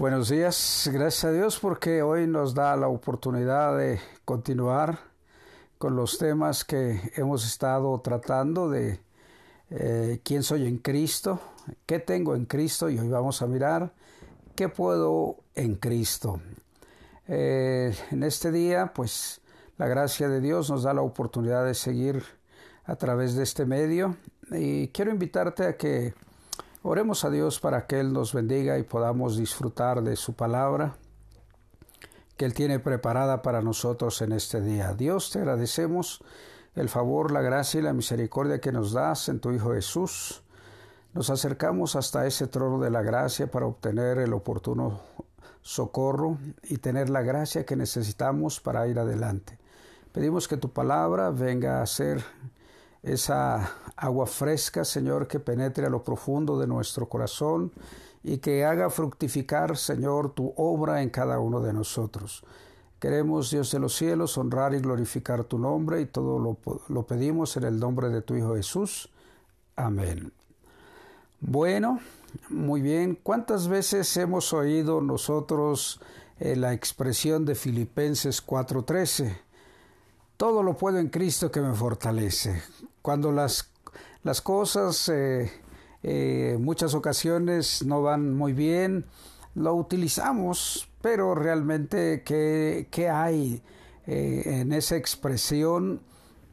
Buenos días, gracias a Dios porque hoy nos da la oportunidad de continuar con los temas que hemos estado tratando de eh, quién soy en Cristo, qué tengo en Cristo y hoy vamos a mirar qué puedo en Cristo. Eh, en este día, pues la gracia de Dios nos da la oportunidad de seguir a través de este medio y quiero invitarte a que Oremos a Dios para que Él nos bendiga y podamos disfrutar de su palabra que Él tiene preparada para nosotros en este día. Dios, te agradecemos el favor, la gracia y la misericordia que nos das en tu Hijo Jesús. Nos acercamos hasta ese trono de la gracia para obtener el oportuno socorro y tener la gracia que necesitamos para ir adelante. Pedimos que tu palabra venga a ser esa agua fresca, Señor, que penetre a lo profundo de nuestro corazón y que haga fructificar, Señor, tu obra en cada uno de nosotros. Queremos, Dios de los cielos, honrar y glorificar tu nombre y todo lo, lo pedimos en el nombre de tu Hijo Jesús. Amén. Bueno, muy bien. ¿Cuántas veces hemos oído nosotros eh, la expresión de Filipenses 4:13? Todo lo puedo en Cristo que me fortalece. Cuando las, las cosas eh, eh, muchas ocasiones no van muy bien, lo utilizamos, pero realmente ¿qué, qué hay eh, en esa expresión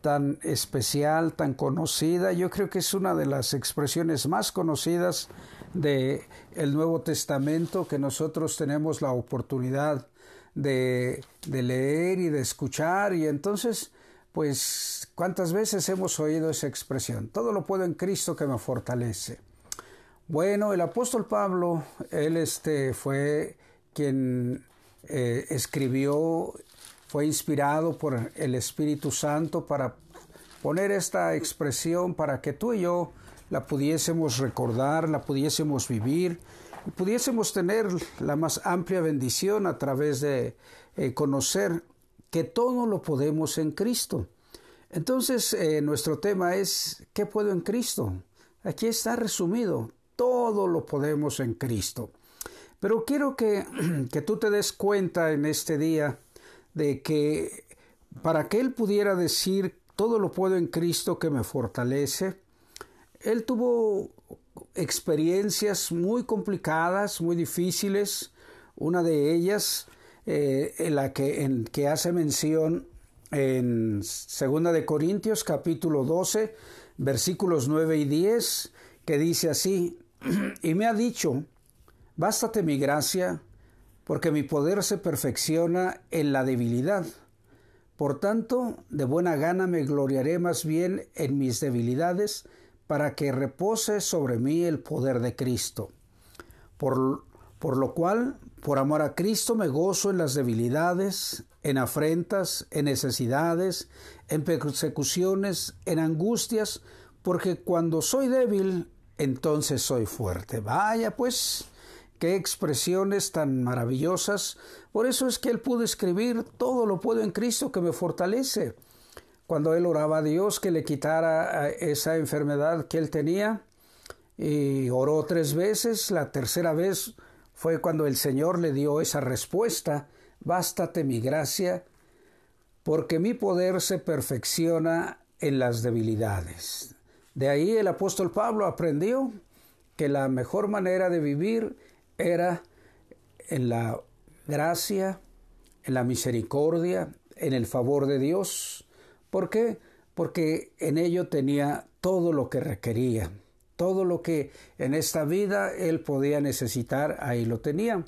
tan especial, tan conocida? Yo creo que es una de las expresiones más conocidas de el Nuevo Testamento que nosotros tenemos la oportunidad de, de leer y de escuchar y entonces pues cuántas veces hemos oído esa expresión, todo lo puedo en Cristo que me fortalece. Bueno, el apóstol Pablo, él este, fue quien eh, escribió, fue inspirado por el Espíritu Santo para poner esta expresión para que tú y yo la pudiésemos recordar, la pudiésemos vivir y pudiésemos tener la más amplia bendición a través de eh, conocer que todo lo podemos en Cristo. Entonces, eh, nuestro tema es, ¿qué puedo en Cristo? Aquí está resumido, todo lo podemos en Cristo. Pero quiero que, que tú te des cuenta en este día de que para que Él pudiera decir, todo lo puedo en Cristo que me fortalece, Él tuvo experiencias muy complicadas, muy difíciles. Una de ellas eh, en la que, en que hace mención en Segunda de Corintios capítulo 12 versículos 9 y 10 que dice así, y me ha dicho, bástate mi gracia, porque mi poder se perfecciona en la debilidad. Por tanto, de buena gana me gloriaré más bien en mis debilidades, para que repose sobre mí el poder de Cristo. Por, por lo cual, por amor a Cristo, me gozo en las debilidades, en afrentas, en necesidades, en persecuciones, en angustias, porque cuando soy débil, entonces soy fuerte. Vaya pues, qué expresiones tan maravillosas. Por eso es que él pudo escribir, todo lo puedo en Cristo que me fortalece. Cuando él oraba a Dios que le quitara esa enfermedad que él tenía, y oró tres veces, la tercera vez fue cuando el Señor le dio esa respuesta, bástate mi gracia, porque mi poder se perfecciona en las debilidades. De ahí el apóstol Pablo aprendió que la mejor manera de vivir era en la gracia, en la misericordia, en el favor de Dios. ¿Por qué? Porque en ello tenía todo lo que requería. Todo lo que en esta vida él podía necesitar, ahí lo tenía.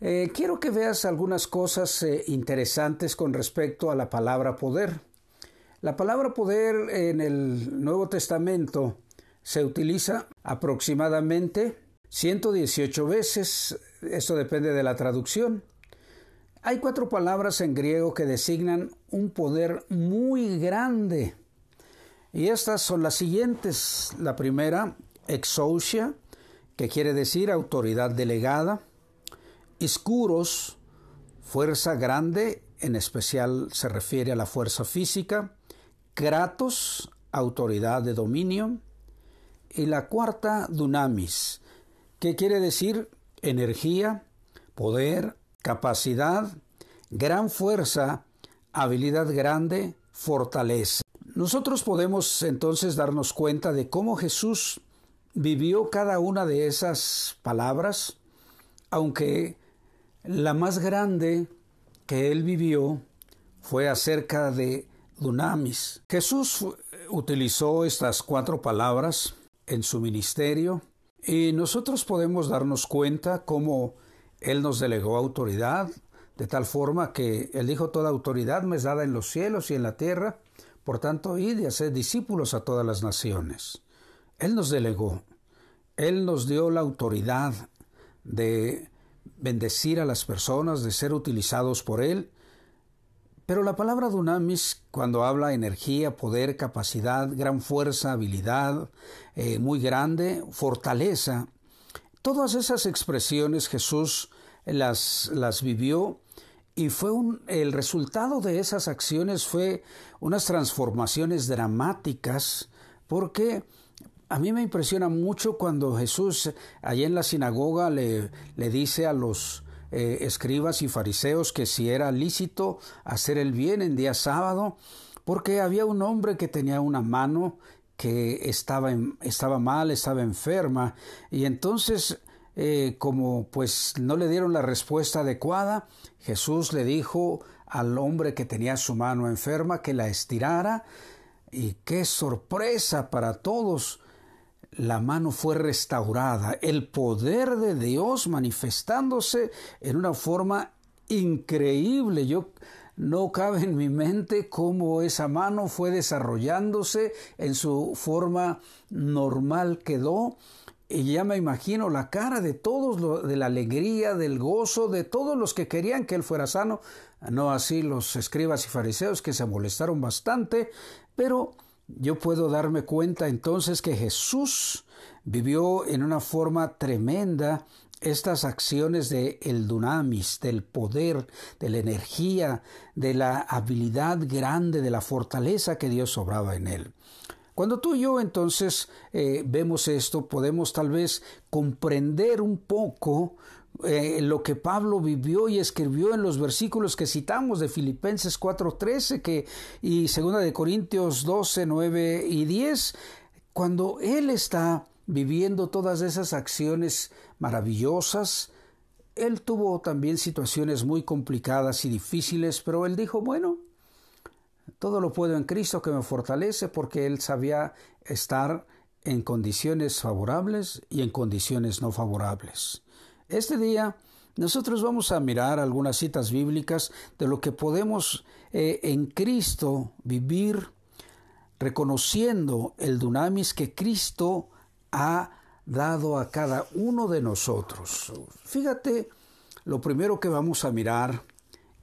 Eh, quiero que veas algunas cosas eh, interesantes con respecto a la palabra poder. La palabra poder en el Nuevo Testamento se utiliza aproximadamente 118 veces, esto depende de la traducción. Hay cuatro palabras en griego que designan un poder muy grande y estas son las siguientes. La primera, exousia, que quiere decir autoridad delegada. Iscuros, fuerza grande, en especial se refiere a la fuerza física. Kratos, autoridad de dominio. Y la cuarta, dunamis, que quiere decir energía, poder, capacidad, gran fuerza, habilidad grande, fortaleza. Nosotros podemos entonces darnos cuenta de cómo Jesús vivió cada una de esas palabras, aunque la más grande que él vivió fue acerca de Dunamis. Jesús utilizó estas cuatro palabras en su ministerio y nosotros podemos darnos cuenta cómo Él nos delegó autoridad, de tal forma que Él dijo, toda autoridad me es dada en los cielos y en la tierra, por tanto, id y haced discípulos a todas las naciones. Él nos delegó, Él nos dio la autoridad de bendecir a las personas, de ser utilizados por Él, pero la palabra dunamis, cuando habla energía, poder, capacidad, gran fuerza, habilidad, eh, muy grande, fortaleza, todas esas expresiones Jesús las, las vivió y fue el resultado de esas acciones fue unas transformaciones dramáticas porque a mí me impresiona mucho cuando Jesús allí en la sinagoga le, le dice a los eh, escribas y fariseos que si era lícito hacer el bien en día sábado, porque había un hombre que tenía una mano que estaba, estaba mal, estaba enferma, y entonces eh, como pues no le dieron la respuesta adecuada, Jesús le dijo al hombre que tenía su mano enferma que la estirara, y qué sorpresa para todos, la mano fue restaurada, el poder de Dios manifestándose en una forma increíble. Yo no cabe en mi mente cómo esa mano fue desarrollándose en su forma normal quedó. Y ya me imagino la cara de todos, de la alegría, del gozo, de todos los que querían que él fuera sano. No así los escribas y fariseos que se molestaron bastante, pero yo puedo darme cuenta entonces que Jesús vivió en una forma tremenda estas acciones de el dunamis, del poder, de la energía, de la habilidad grande, de la fortaleza que Dios obraba en él. Cuando tú y yo entonces eh, vemos esto, podemos tal vez comprender un poco eh, lo que Pablo vivió y escribió en los versículos que citamos de Filipenses 4:13 que, y 2 de Corintios 12, 9 y 10, cuando él está viviendo todas esas acciones maravillosas, él tuvo también situaciones muy complicadas y difíciles, pero él dijo, bueno, todo lo puedo en Cristo que me fortalece porque él sabía estar en condiciones favorables y en condiciones no favorables. Este día nosotros vamos a mirar algunas citas bíblicas de lo que podemos eh, en Cristo vivir reconociendo el dunamis que Cristo ha dado a cada uno de nosotros. Fíjate, lo primero que vamos a mirar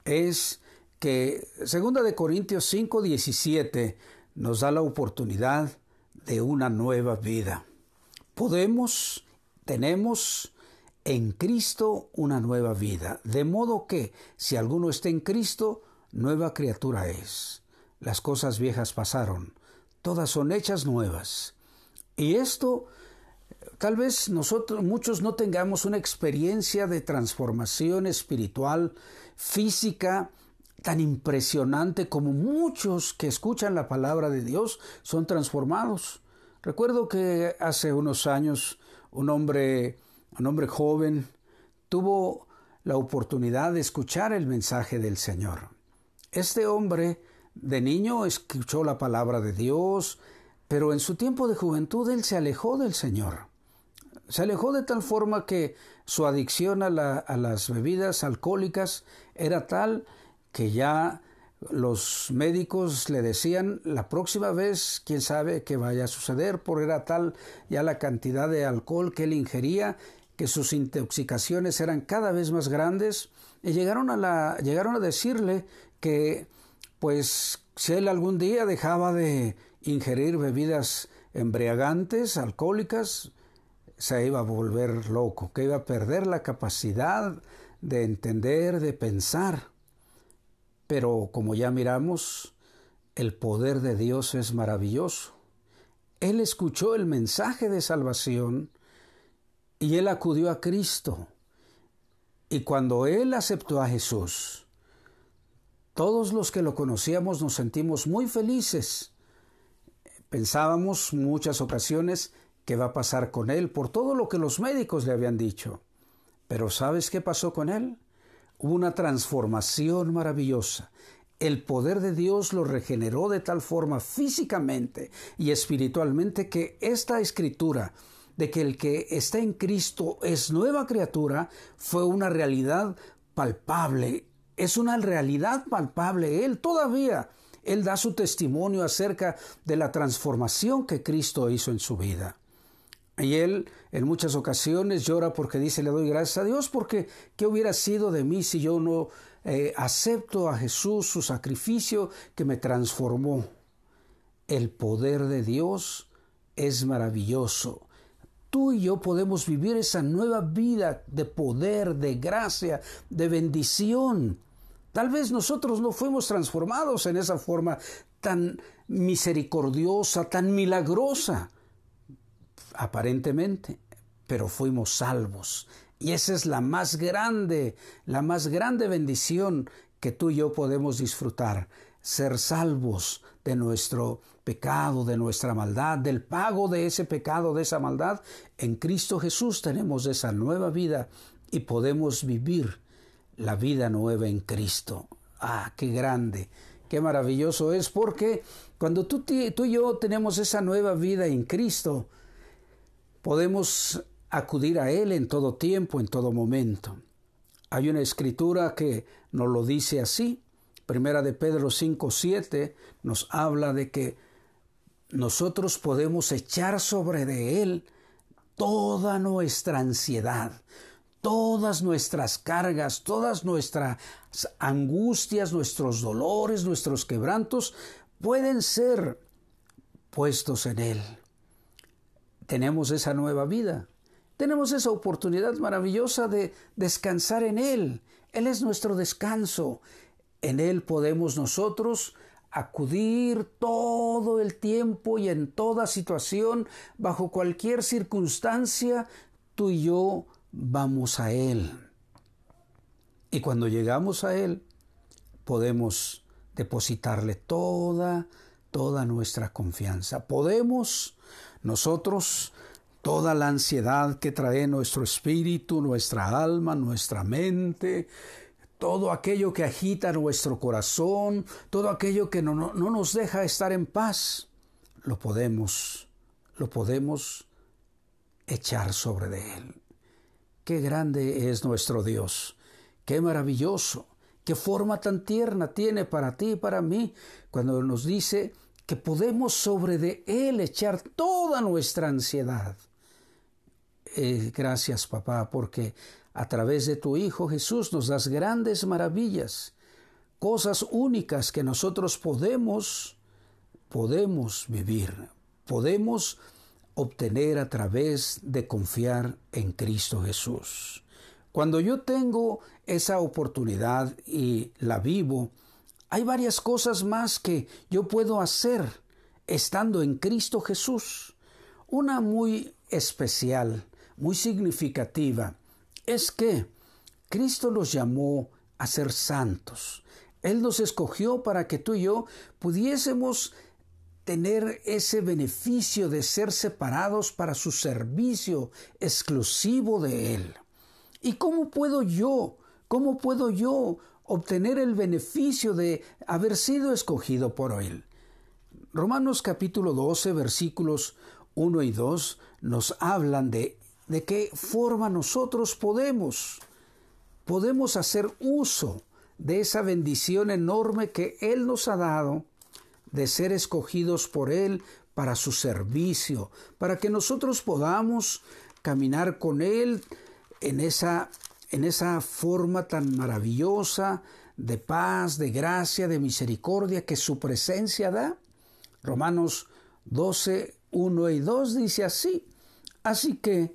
es que 2 de Corintios 5, 17 nos da la oportunidad de una nueva vida. Podemos, tenemos en Cristo una nueva vida. De modo que, si alguno está en Cristo, nueva criatura es. Las cosas viejas pasaron, todas son hechas nuevas. Y esto, tal vez nosotros, muchos no tengamos una experiencia de transformación espiritual, física, tan impresionante como muchos que escuchan la palabra de Dios son transformados. Recuerdo que hace unos años un hombre un hombre joven, tuvo la oportunidad de escuchar el mensaje del Señor. Este hombre de niño escuchó la palabra de Dios, pero en su tiempo de juventud él se alejó del Señor. Se alejó de tal forma que su adicción a, las bebidas alcohólicas era tal que ya los médicos le decían la próxima vez, quién sabe qué vaya a suceder, porque era tal ya la cantidad de alcohol que él ingería que sus intoxicaciones eran cada vez más grandes y llegaron a, la, llegaron a decirle que pues si él algún día dejaba de ingerir bebidas embriagantes, alcohólicas, se iba a volver loco, que iba a perder la capacidad de entender, de pensar. Pero como ya miramos, el poder de Dios es maravilloso. Él escuchó el mensaje de salvación y él acudió a Cristo Y cuando él aceptó a Jesús, todos los que lo conocíamos nos sentimos muy felices. Pensábamos muchas ocasiones qué va a pasar con él por todo lo que los médicos le habían dicho. Pero ¿sabes qué pasó con él? Hubo una transformación maravillosa. El poder de Dios lo regeneró de tal forma físicamente y espiritualmente que esta escritura de que el que está en Cristo es nueva criatura fue una realidad palpable. Es una realidad palpable. Él todavía, él da su testimonio acerca de la transformación que Cristo hizo en su vida. Y él en muchas ocasiones llora porque dice, le doy gracias a Dios porque ¿qué hubiera sido de mí si yo no eh, acepto a Jesús, su sacrificio que me transformó? El poder de Dios es maravilloso. Tú y yo podemos vivir esa nueva vida de poder, de gracia, de bendición. Tal vez nosotros no fuimos transformados en esa forma tan misericordiosa, tan milagrosa aparentemente, pero fuimos salvos. Y esa es la más grande, la más grande bendición que tú y yo podemos disfrutar, ser salvos de nuestro pecado, de nuestra maldad, del pago de ese pecado, de esa maldad. En Cristo Jesús tenemos esa nueva vida y podemos vivir la vida nueva en Cristo. Ah, qué grande, qué maravilloso es, porque cuando tú, tú y yo tenemos esa nueva vida en Cristo, Podemos acudir a Él en todo tiempo, en todo momento. Hay una escritura que nos lo dice así. Primera de Pedro 5, 7 nos habla de que nosotros podemos echar sobre de Él toda nuestra ansiedad, todas nuestras cargas, todas nuestras angustias, nuestros dolores, nuestros quebrantos, pueden ser puestos en Él tenemos esa nueva vida. Tenemos esa oportunidad maravillosa de descansar en Él. Él es nuestro descanso. En Él podemos nosotros acudir todo el tiempo y en toda situación, bajo cualquier circunstancia, tú y yo vamos a Él. Y cuando llegamos a Él, podemos depositarle toda, toda nuestra confianza. Podemos nosotros, toda la ansiedad que trae nuestro espíritu, nuestra alma, nuestra mente, todo aquello que agita nuestro corazón, todo aquello que no, no, nos deja estar en paz, lo podemos, lo podemos echar sobre de Él. Qué grande es nuestro Dios, qué maravilloso, qué forma tan tierna tiene para ti y para mí cuando nos dice que podemos sobre de Él echar toda nuestra ansiedad. Eh, gracias, papá, porque a través de tu Hijo Jesús nos das grandes maravillas, cosas únicas que nosotros podemos, podemos vivir, podemos obtener a través de confiar en Cristo Jesús. Cuando yo tengo esa oportunidad y la vivo, hay varias cosas más que yo puedo hacer estando en Cristo Jesús. Una muy especial, muy significativa, es que Cristo nos llamó a ser santos. Él nos escogió para que tú y yo pudiésemos tener ese beneficio de ser separados para su servicio exclusivo de Él. ¿Y cómo puedo yo, cómo puedo yo obtener el beneficio de haber sido escogido por Él. Romanos capítulo 12 versículos 1 y 2 nos hablan de, de qué forma nosotros podemos, podemos hacer uso de esa bendición enorme que Él nos ha dado de ser escogidos por Él para su servicio, para que nosotros podamos caminar con Él en esa en esa forma tan maravillosa de paz, de gracia, de misericordia que su presencia da. Romanos 12, 1 y 2 dice así. Así que,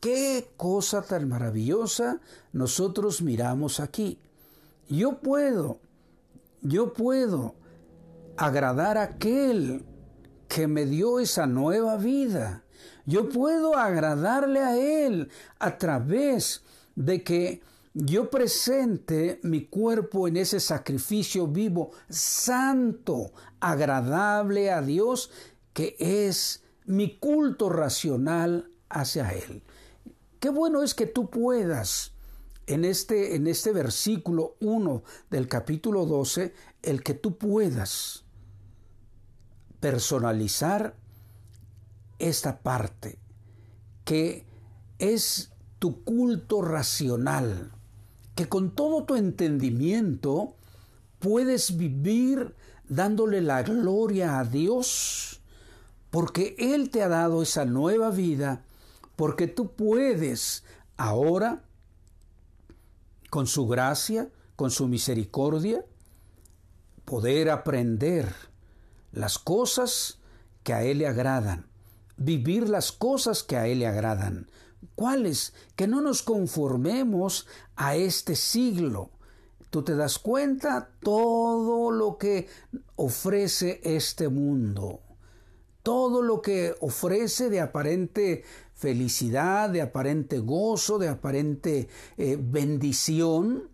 Qué cosa tan maravillosa nosotros miramos aquí. Yo puedo, yo puedo agradar a aquel que me dio esa nueva vida. Yo puedo agradarle a Él a través de que yo presente mi cuerpo en ese sacrificio vivo, santo, agradable a Dios, que es mi culto racional hacia Él. Qué bueno es que tú puedas, en este, en este versículo 1 del capítulo 12, el que tú puedas personalizar esta parte, que es tu culto racional, que con todo tu entendimiento puedes vivir dándole la gloria a Dios, porque Él te ha dado esa nueva vida, porque tú puedes ahora, con su gracia, con su misericordia, poder aprender las cosas que a Él le agradan, vivir las cosas que a Él le agradan. ¿Cuáles? Que no nos conformemos a este siglo. Tú te das cuenta todo lo que ofrece este mundo, todo lo que ofrece de aparente felicidad, de aparente gozo, de aparente eh, bendición,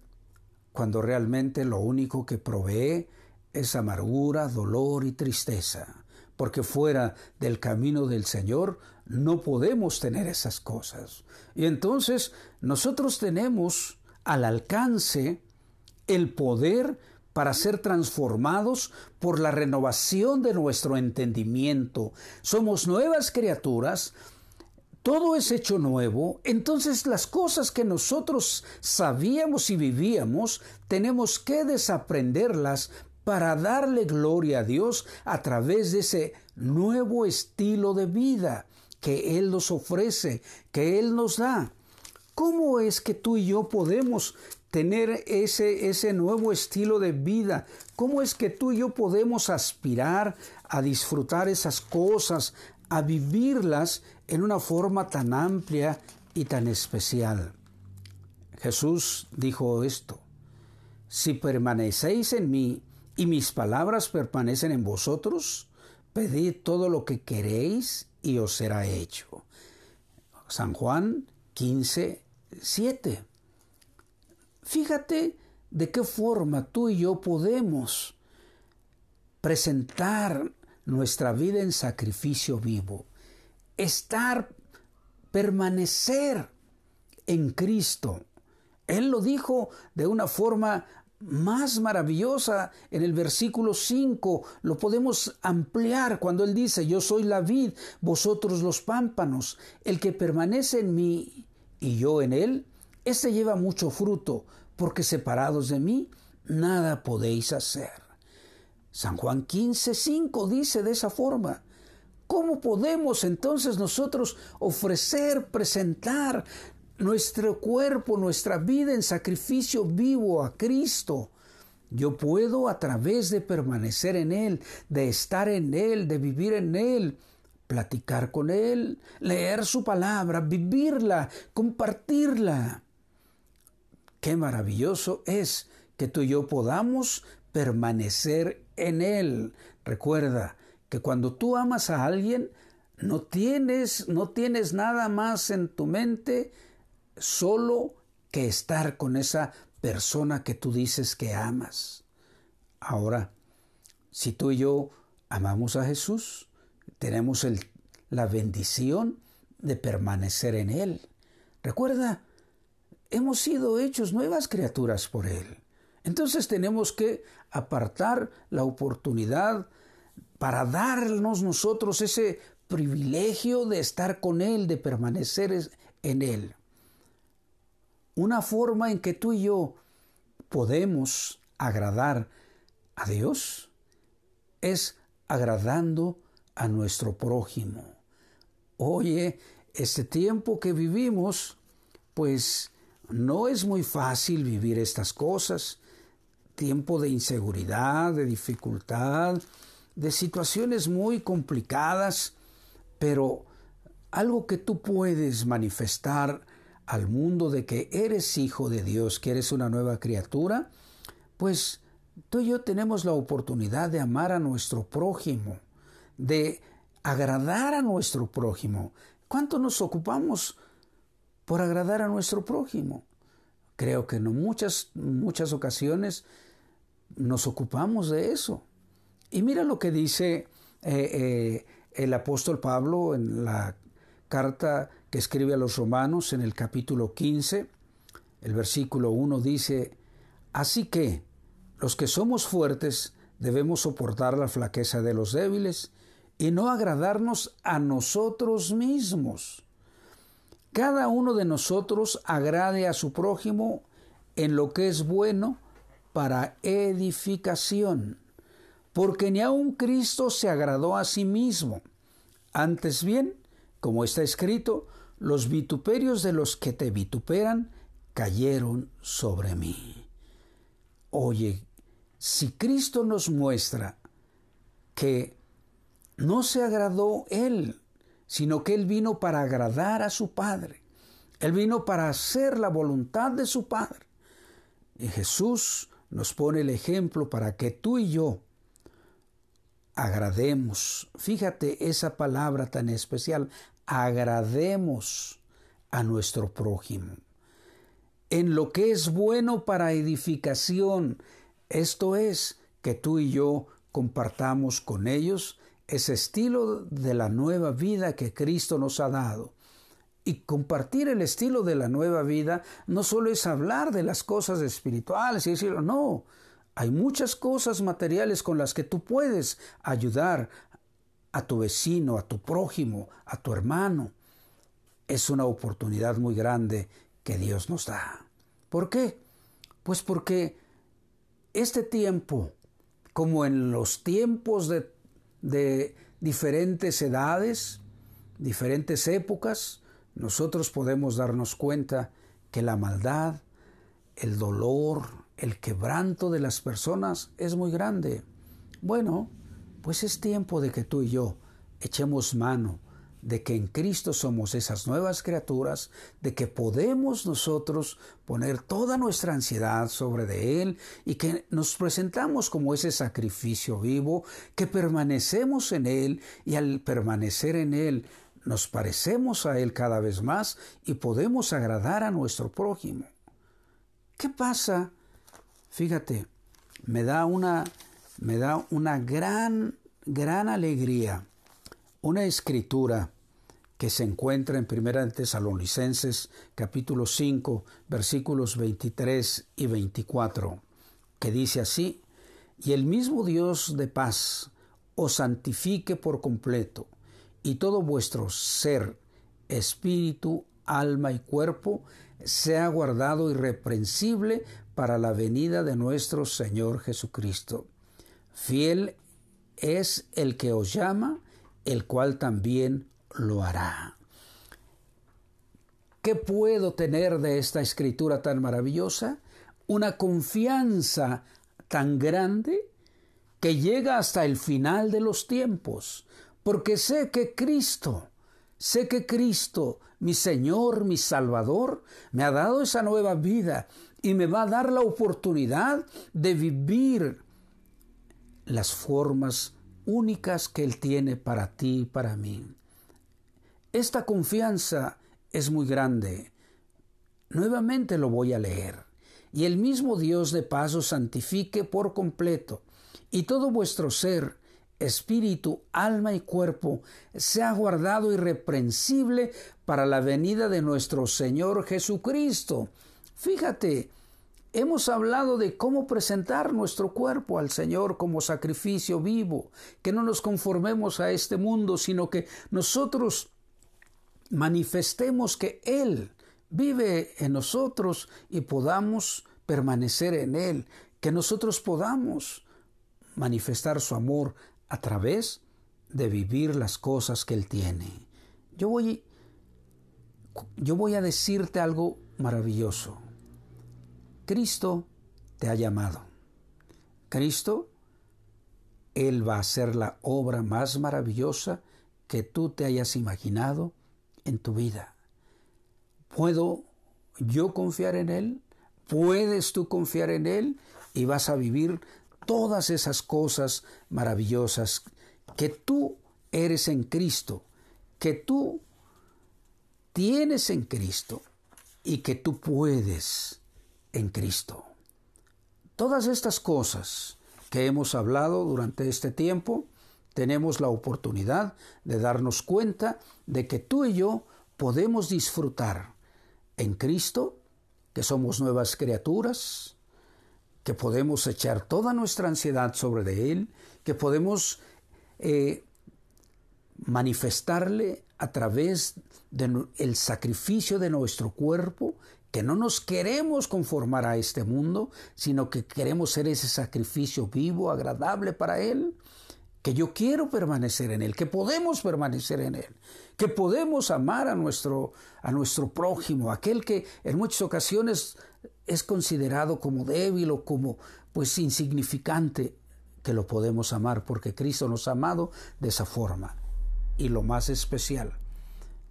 cuando realmente lo único que provee es amargura, dolor y tristeza, porque fuera del camino del Señor no podemos tener esas cosas. Y entonces nosotros tenemos al alcance el poder para ser transformados por la renovación de nuestro entendimiento. Somos nuevas criaturas, todo es hecho nuevo, entonces las cosas que nosotros sabíamos y vivíamos, tenemos que desaprenderlas para darle gloria a Dios a través de ese nuevo estilo de vida que Él nos ofrece, que Él nos da. ¿Cómo es que tú y yo podemos tener ese, ese nuevo estilo de vida? ¿Cómo es que tú y yo podemos aspirar a disfrutar esas cosas, a vivirlas en una forma tan amplia y tan especial? Jesús dijo esto, si permanecéis en mí y mis palabras permanecen en vosotros, pedid todo lo que queréis y os será hecho. San Juan 15, 7. Fíjate de qué forma tú y yo podemos presentar nuestra vida en sacrificio vivo, estar, permanecer en Cristo. Él lo dijo de una forma más maravillosa en el versículo 5 lo podemos ampliar cuando él dice, yo soy la vid, vosotros los pámpanos, el que permanece en mí y yo en él, ese lleva mucho fruto, porque separados de mí, nada podéis hacer. San Juan 15, 5 dice de esa forma, ¿Cómo podemos entonces nosotros ofrecer, presentar nuestro cuerpo, nuestra vida en sacrificio vivo a Cristo. Yo puedo a través de permanecer en Él, de estar en Él, de vivir en Él, platicar con Él, leer su palabra, vivirla, compartirla. Qué maravilloso es que tú y yo podamos permanecer en Él. Recuerda que cuando tú amas a alguien, no tienes, no tienes nada más en tu mente solo que estar con esa persona que tú dices que amas. Ahora, si tú y yo amamos a Jesús, tenemos la bendición de permanecer en Él. Recuerda, hemos sido hechos nuevas criaturas por Él. Entonces tenemos que apartar la oportunidad para darnos nosotros ese privilegio de estar con Él, de permanecer en Él. Una forma en que tú y yo podemos agradar a Dios es agradando a nuestro prójimo. Oye, este tiempo que vivimos pues no es muy fácil vivir estas cosas. Tiempo de inseguridad, de dificultad, de situaciones muy complicadas, pero algo que tú puedes manifestar al mundo de que eres hijo de Dios, que eres una nueva criatura, pues tú y yo tenemos la oportunidad de amar a nuestro prójimo, de agradar a nuestro prójimo. ¿Cuánto nos ocupamos por agradar a nuestro prójimo? Creo que en muchas, muchas ocasiones nos ocupamos de eso. Y mira lo que dice eh, eh, el apóstol Pablo en la carta que escribe a los romanos en el capítulo 15, el versículo 1 dice, Así que los que somos fuertes debemos soportar la flaqueza de los débiles y no agradarnos a nosotros mismos. Cada uno de nosotros agrade a su prójimo en lo que es bueno para edificación, porque ni aun Cristo se agradó a sí mismo. Antes bien, como está escrito, los vituperios de los que te vituperan cayeron sobre mí. Oye, si Cristo nos muestra que no se agradó Él, sino que Él vino para agradar a su Padre, Él vino para hacer la voluntad de su Padre. Y Jesús nos pone el ejemplo para que tú y yo agrademos. Fíjate esa palabra tan especial, agrademos a nuestro prójimo. En lo que es bueno para edificación, esto es, que tú y yo compartamos con ellos ese estilo de la nueva vida que Cristo nos ha dado. Y compartir el estilo de la nueva vida no solo es hablar de las cosas espirituales y decirlo, no, hay muchas cosas materiales con las que tú puedes ayudar a tu vecino, a tu prójimo, a tu hermano. Es una oportunidad muy grande que Dios nos da. ¿Por qué? Pues porque este tiempo, como en los tiempos de, de diferentes edades, diferentes épocas, nosotros podemos darnos cuenta que la maldad, el dolor, el quebranto de las personas es muy grande. Bueno, pues es tiempo de que tú y yo echemos mano de que en Cristo somos esas nuevas criaturas, de que podemos nosotros poner toda nuestra ansiedad sobre de Él y que nos presentamos como ese sacrificio vivo, que permanecemos en Él y al permanecer en Él nos parecemos a Él cada vez más y podemos agradar a nuestro prójimo. ¿Qué pasa? Fíjate, me da una me da una gran, gran alegría una escritura que se encuentra en Primera de Tesalonicenses capítulo 5 versículos 23 y 24, que dice así, y el mismo Dios de paz os santifique por completo, y todo vuestro ser, espíritu, alma y cuerpo sea guardado irreprensible para la venida de nuestro Señor Jesucristo. Fiel es el que os llama, el cual también lo hará. ¿Qué puedo tener de esta escritura tan maravillosa? Una confianza tan grande que llega hasta el final de los tiempos, porque sé que Cristo, sé que Cristo, mi Señor, mi Salvador, me ha dado esa nueva vida y me va a dar la oportunidad de vivir las formas únicas que Él tiene para ti y para mí. Esta confianza es muy grande. Nuevamente lo voy a leer. Y el mismo Dios de paz os santifique por completo, y todo vuestro ser, espíritu, alma y cuerpo sea guardado irreprensible para la venida de nuestro Señor Jesucristo. Fíjate, Hemos hablado de cómo presentar nuestro cuerpo al Señor como sacrificio vivo, que no nos conformemos a este mundo, sino que nosotros manifestemos que Él vive en nosotros y podamos permanecer en Él, que nosotros podamos manifestar su amor a través de vivir las cosas que Él tiene. Yo voy, yo voy a decirte algo maravilloso. Cristo te ha llamado. Cristo, Él va a hacer la obra más maravillosa que tú te hayas imaginado en tu vida. ¿Puedo yo confiar en Él? ¿Puedes tú confiar en Él? Y vas a vivir todas esas cosas maravillosas que tú eres en Cristo, que tú tienes en Cristo y que tú puedes en Cristo. Todas estas cosas que hemos hablado durante este tiempo, tenemos la oportunidad de darnos cuenta de que tú y yo podemos disfrutar en Cristo, que somos nuevas criaturas, que podemos echar toda nuestra ansiedad sobre de Él, que podemos eh, manifestarle a través del sacrificio de nuestro cuerpo, que no nos queremos conformar a este mundo, sino que queremos ser ese sacrificio vivo, agradable para Él, que yo quiero permanecer en Él, que podemos permanecer en Él, que podemos amar a nuestro, a nuestro prójimo, aquel que en muchas ocasiones es considerado como débil o como pues insignificante, que lo podemos amar porque Cristo nos ha amado de esa forma y lo más especial.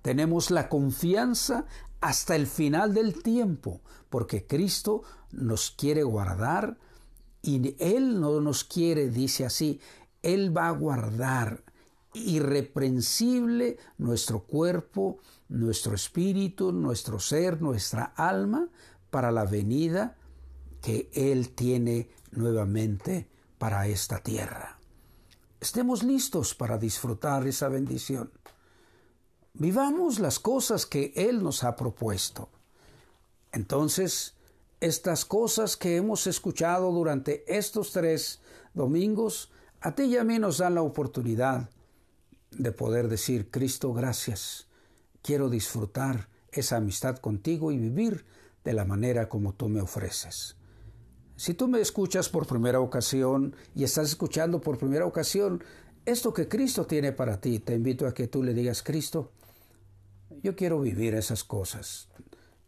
Tenemos la confianza hasta el final del tiempo, porque Cristo nos quiere guardar y Él no nos quiere, dice así, Él va a guardar irreprensible nuestro cuerpo, nuestro espíritu, nuestro ser, nuestra alma, para la venida que Él tiene nuevamente para esta tierra estemos listos para disfrutar esa bendición. Vivamos las cosas que Él nos ha propuesto. Entonces, estas cosas que hemos escuchado durante estos tres domingos, a ti y a mí nos dan la oportunidad de poder decir, Cristo, gracias. Quiero disfrutar esa amistad contigo y vivir de la manera como tú me ofreces. Si tú me escuchas por primera ocasión y estás escuchando por primera ocasión esto que Cristo tiene para ti, te invito a que tú le digas, Cristo, yo quiero vivir esas cosas.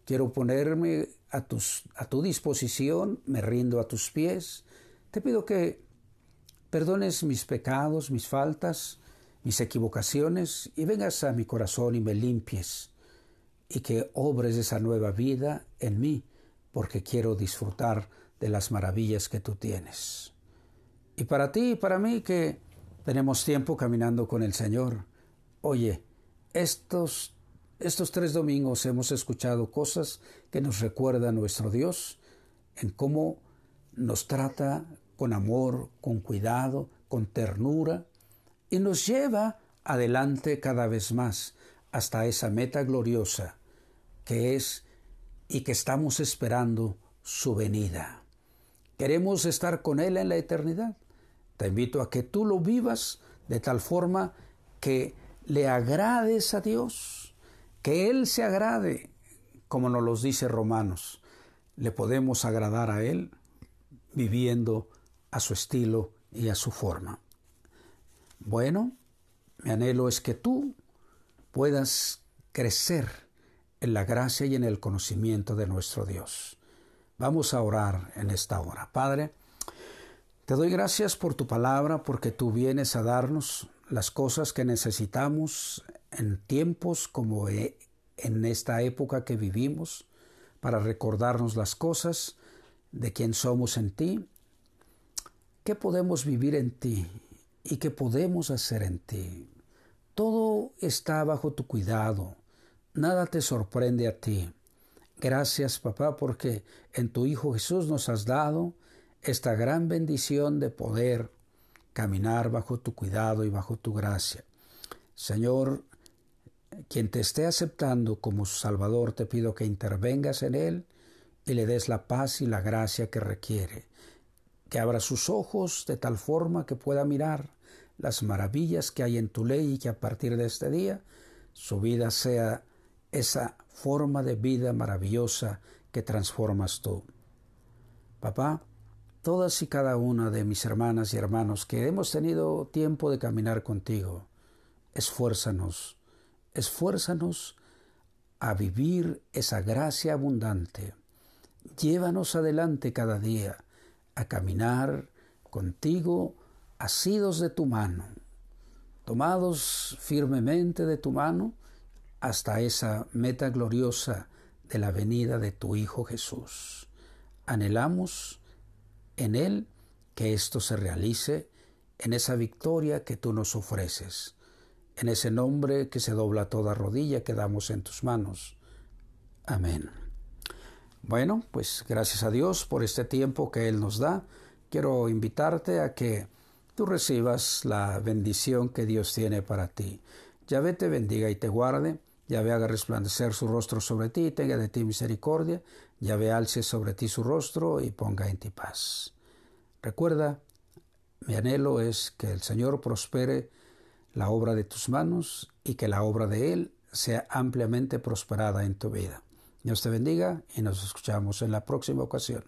Quiero ponerme a, tus, a tu disposición, me rindo a tus pies. Te pido que perdones mis pecados, mis faltas, mis equivocaciones y vengas a mi corazón y me limpies y que obres esa nueva vida en mí, porque quiero disfrutar de las maravillas que tú tienes. Y para ti y para mí que tenemos tiempo caminando con el Señor, oye, estos, estos tres domingos hemos escuchado cosas que nos recuerdan a nuestro Dios en cómo nos trata con amor, con cuidado, con ternura y nos lleva adelante cada vez más hasta esa meta gloriosa que es y que estamos esperando su venida. Queremos estar con Él en la eternidad. Te invito a que tú lo vivas de tal forma que le agrades a Dios, que Él se agrade, como nos lo dice Romanos. Le podemos agradar a Él viviendo a su estilo y a su forma. Bueno, mi anhelo es que tú puedas crecer en la gracia y en el conocimiento de nuestro Dios. Vamos a orar en esta hora. Padre, te doy gracias por tu palabra, porque tú vienes a darnos las cosas que necesitamos en tiempos como e, en esta época que vivimos, para recordarnos las cosas de quién somos en ti, qué podemos vivir en ti y qué podemos hacer en ti. Todo está bajo tu cuidado, nada te sorprende a ti. Gracias, papá, porque en tu Hijo Jesús nos has dado esta gran bendición de poder caminar bajo tu cuidado y bajo tu gracia. Señor, quien te esté aceptando como Salvador, te pido que intervengas en él y le des la paz y la gracia que requiere, que abra sus ojos de tal forma que pueda mirar las maravillas que hay en tu ley y que a partir de este día su vida sea esa forma de vida maravillosa que transformas tú. Papá, todas y cada una de mis hermanas y hermanos que hemos tenido tiempo de caminar contigo, esfuérzanos, esfuérzanos a vivir esa gracia abundante. Llévanos adelante cada día a caminar contigo asidos de tu mano, tomados firmemente de tu mano hasta esa meta gloriosa de la venida de tu Hijo Jesús. Anhelamos en Él que esto se realice en esa victoria que tú nos ofreces, en ese nombre que se dobla toda rodilla que damos en tus manos. Amén. Bueno, pues gracias a Dios por este tiempo que Él nos da. Quiero invitarte a que tú recibas la bendición que Dios tiene para ti. Yahvé te bendiga y te guarde. Yahvé haga resplandecer su rostro sobre ti y tenga de ti misericordia. Yahvé alce sobre ti su rostro y ponga en ti paz. Recuerda, mi anhelo es que el Señor prospere la obra de tus manos y que la obra de Él sea ampliamente prosperada en tu vida. Dios te bendiga y nos escuchamos en la próxima ocasión.